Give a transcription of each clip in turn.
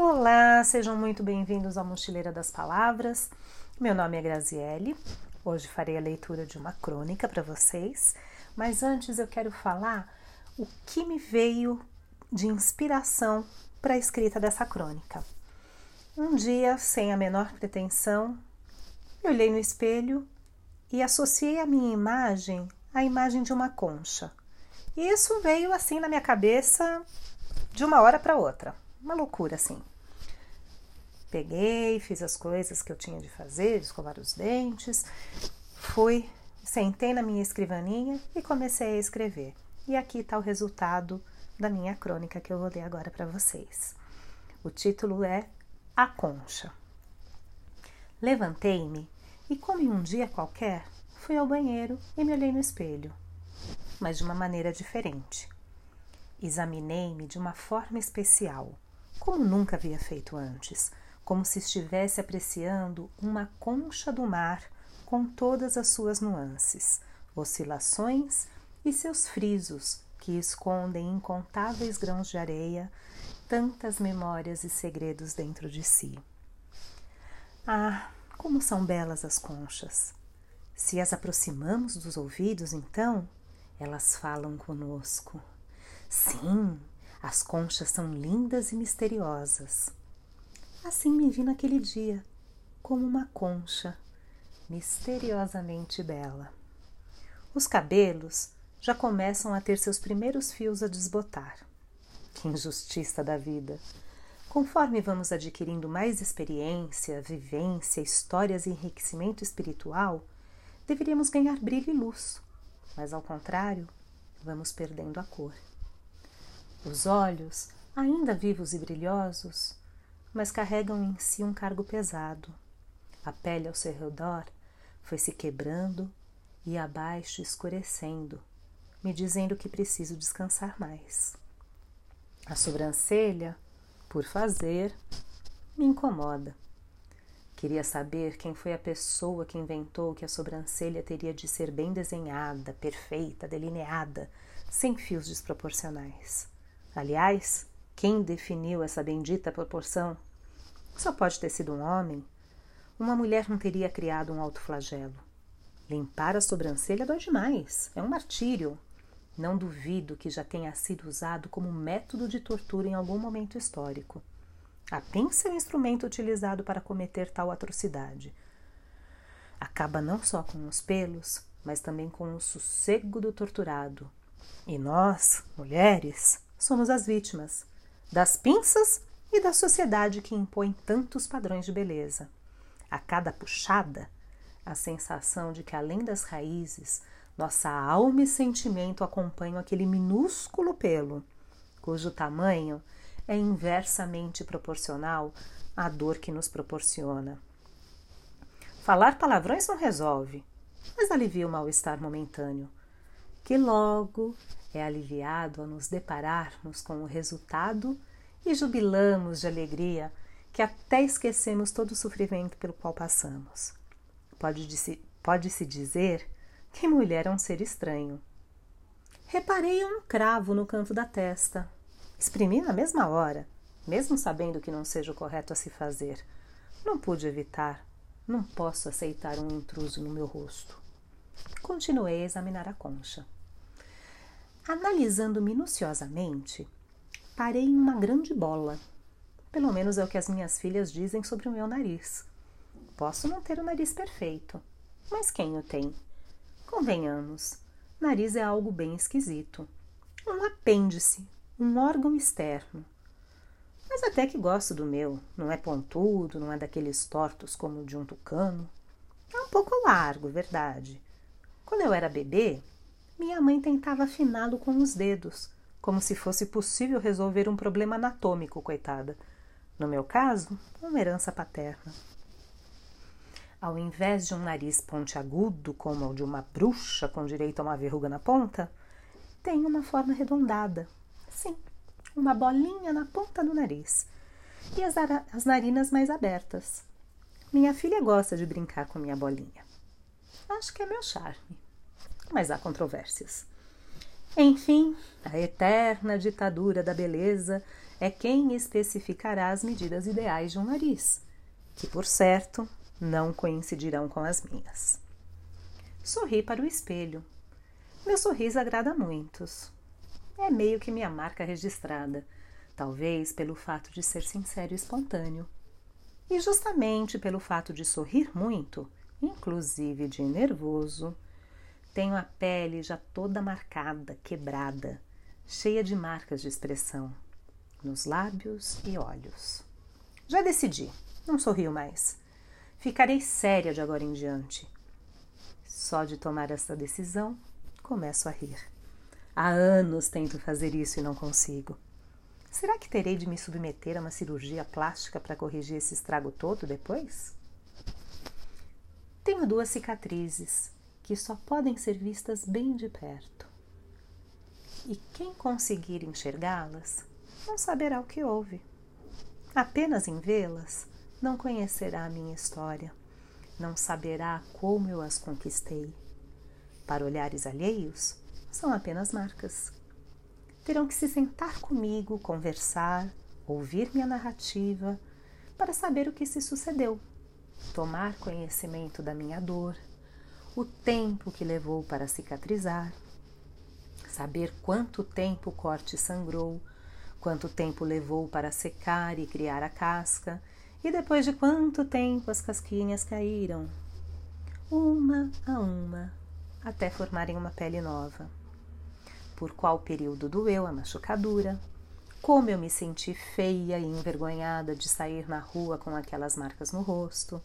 Olá, sejam muito bem-vindos ao Mochileira das Palavras. Meu nome é Graziele. Hoje farei a leitura de uma crônica para vocês, mas antes eu quero falar o que me veio de inspiração para a escrita dessa crônica. Um dia, sem a menor pretensão, eu olhei no espelho e associei a minha imagem à imagem de uma concha. E isso veio assim na minha cabeça de uma hora para outra. Uma loucura assim. Peguei, fiz as coisas que eu tinha de fazer, escovar os dentes, fui, sentei na minha escrivaninha e comecei a escrever. E aqui está o resultado da minha crônica que eu vou ler agora para vocês. O título é A Concha. Levantei-me e, como em um dia qualquer, fui ao banheiro e me olhei no espelho, mas de uma maneira diferente. Examinei-me de uma forma especial como nunca havia feito antes, como se estivesse apreciando uma concha do mar com todas as suas nuances, oscilações e seus frisos que escondem incontáveis grãos de areia, tantas memórias e segredos dentro de si. Ah, como são belas as conchas! Se as aproximamos dos ouvidos, então, elas falam conosco. Sim, as conchas são lindas e misteriosas. Assim me vi naquele dia, como uma concha, misteriosamente bela. Os cabelos já começam a ter seus primeiros fios a desbotar. Que injustiça da vida! Conforme vamos adquirindo mais experiência, vivência, histórias e enriquecimento espiritual, deveríamos ganhar brilho e luz, mas ao contrário, vamos perdendo a cor. Os olhos, ainda vivos e brilhosos, mas carregam em si um cargo pesado. A pele ao seu redor foi se quebrando e abaixo escurecendo, me dizendo que preciso descansar mais. A sobrancelha, por fazer, me incomoda. Queria saber quem foi a pessoa que inventou que a sobrancelha teria de ser bem desenhada, perfeita, delineada, sem fios desproporcionais. Aliás, quem definiu essa bendita proporção? Só pode ter sido um homem. Uma mulher não teria criado um alto flagelo. Limpar a sobrancelha dói demais, é um martírio. Não duvido que já tenha sido usado como método de tortura em algum momento histórico. A pinça é o instrumento utilizado para cometer tal atrocidade. Acaba não só com os pelos, mas também com o sossego do torturado. E nós, mulheres, somos as vítimas das pinças e da sociedade que impõe tantos padrões de beleza. A cada puxada, a sensação de que além das raízes, nossa alma e sentimento acompanham aquele minúsculo pelo, cujo tamanho é inversamente proporcional à dor que nos proporciona. Falar palavrões não resolve, mas alivia o mal-estar momentâneo, que logo é aliviado ao nos depararmos com o resultado e jubilamos de alegria que até esquecemos todo o sofrimento pelo qual passamos. Pode-se pode -se dizer que mulher é um ser estranho. Reparei um cravo no canto da testa. Exprimi na mesma hora, mesmo sabendo que não seja o correto a se fazer. Não pude evitar. Não posso aceitar um intruso no meu rosto. Continuei a examinar a concha. Analisando minuciosamente, parei em uma grande bola. Pelo menos é o que as minhas filhas dizem sobre o meu nariz. Posso não ter o nariz perfeito, mas quem o tem? Convenhamos, nariz é algo bem esquisito. Um apêndice, um órgão externo. Mas até que gosto do meu. Não é pontudo, não é daqueles tortos como o de um tucano. É um pouco largo, verdade. Quando eu era bebê, minha mãe tentava afiná-lo com os dedos, como se fosse possível resolver um problema anatômico, coitada. No meu caso, uma herança paterna. Ao invés de um nariz pontiagudo, como o de uma bruxa com direito a uma verruga na ponta, tem uma forma arredondada. Sim, uma bolinha na ponta do nariz. E as, as narinas mais abertas. Minha filha gosta de brincar com minha bolinha. Acho que é meu charme mas há controvérsias. Enfim, a eterna ditadura da beleza é quem especificará as medidas ideais de um nariz, que, por certo, não coincidirão com as minhas. Sorri para o espelho. Meu sorriso agrada a muitos. É meio que minha marca registrada, talvez pelo fato de ser sincero e espontâneo. E justamente pelo fato de sorrir muito, inclusive de nervoso, tenho a pele já toda marcada, quebrada, cheia de marcas de expressão nos lábios e olhos. Já decidi, não sorrio mais. Ficarei séria de agora em diante. Só de tomar essa decisão, começo a rir. Há anos tento fazer isso e não consigo. Será que terei de me submeter a uma cirurgia plástica para corrigir esse estrago todo depois? Tenho duas cicatrizes que só podem ser vistas bem de perto. E quem conseguir enxergá-las não saberá o que houve. Apenas em vê-las, não conhecerá a minha história, não saberá como eu as conquistei. Para olhares alheios, são apenas marcas. Terão que se sentar comigo, conversar, ouvir minha narrativa, para saber o que se sucedeu, tomar conhecimento da minha dor, o tempo que levou para cicatrizar, saber quanto tempo o corte sangrou, quanto tempo levou para secar e criar a casca, e depois de quanto tempo as casquinhas caíram, uma a uma, até formarem uma pele nova. Por qual período doeu a machucadura, como eu me senti feia e envergonhada de sair na rua com aquelas marcas no rosto.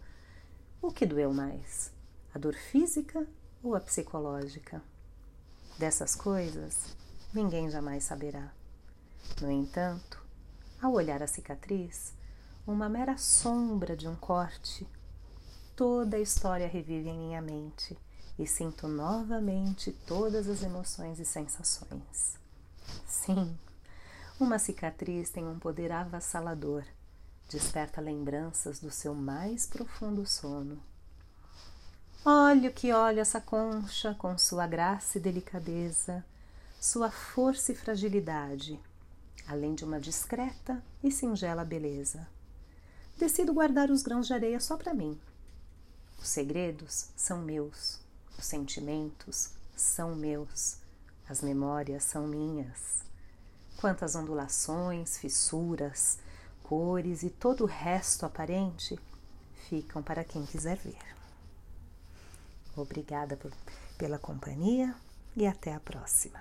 O que doeu mais? A dor física ou a psicológica? Dessas coisas, ninguém jamais saberá. No entanto, ao olhar a cicatriz, uma mera sombra de um corte, toda a história revive em minha mente e sinto novamente todas as emoções e sensações. Sim, uma cicatriz tem um poder avassalador, desperta lembranças do seu mais profundo sono. Olho que olho essa concha com sua graça e delicadeza, sua força e fragilidade além de uma discreta e singela beleza. Decido guardar os grãos de areia só para mim. Os segredos são meus, os sentimentos são meus, as memórias são minhas. Quantas ondulações, fissuras, cores e todo o resto aparente ficam para quem quiser ver. Obrigada por, pela companhia e até a próxima.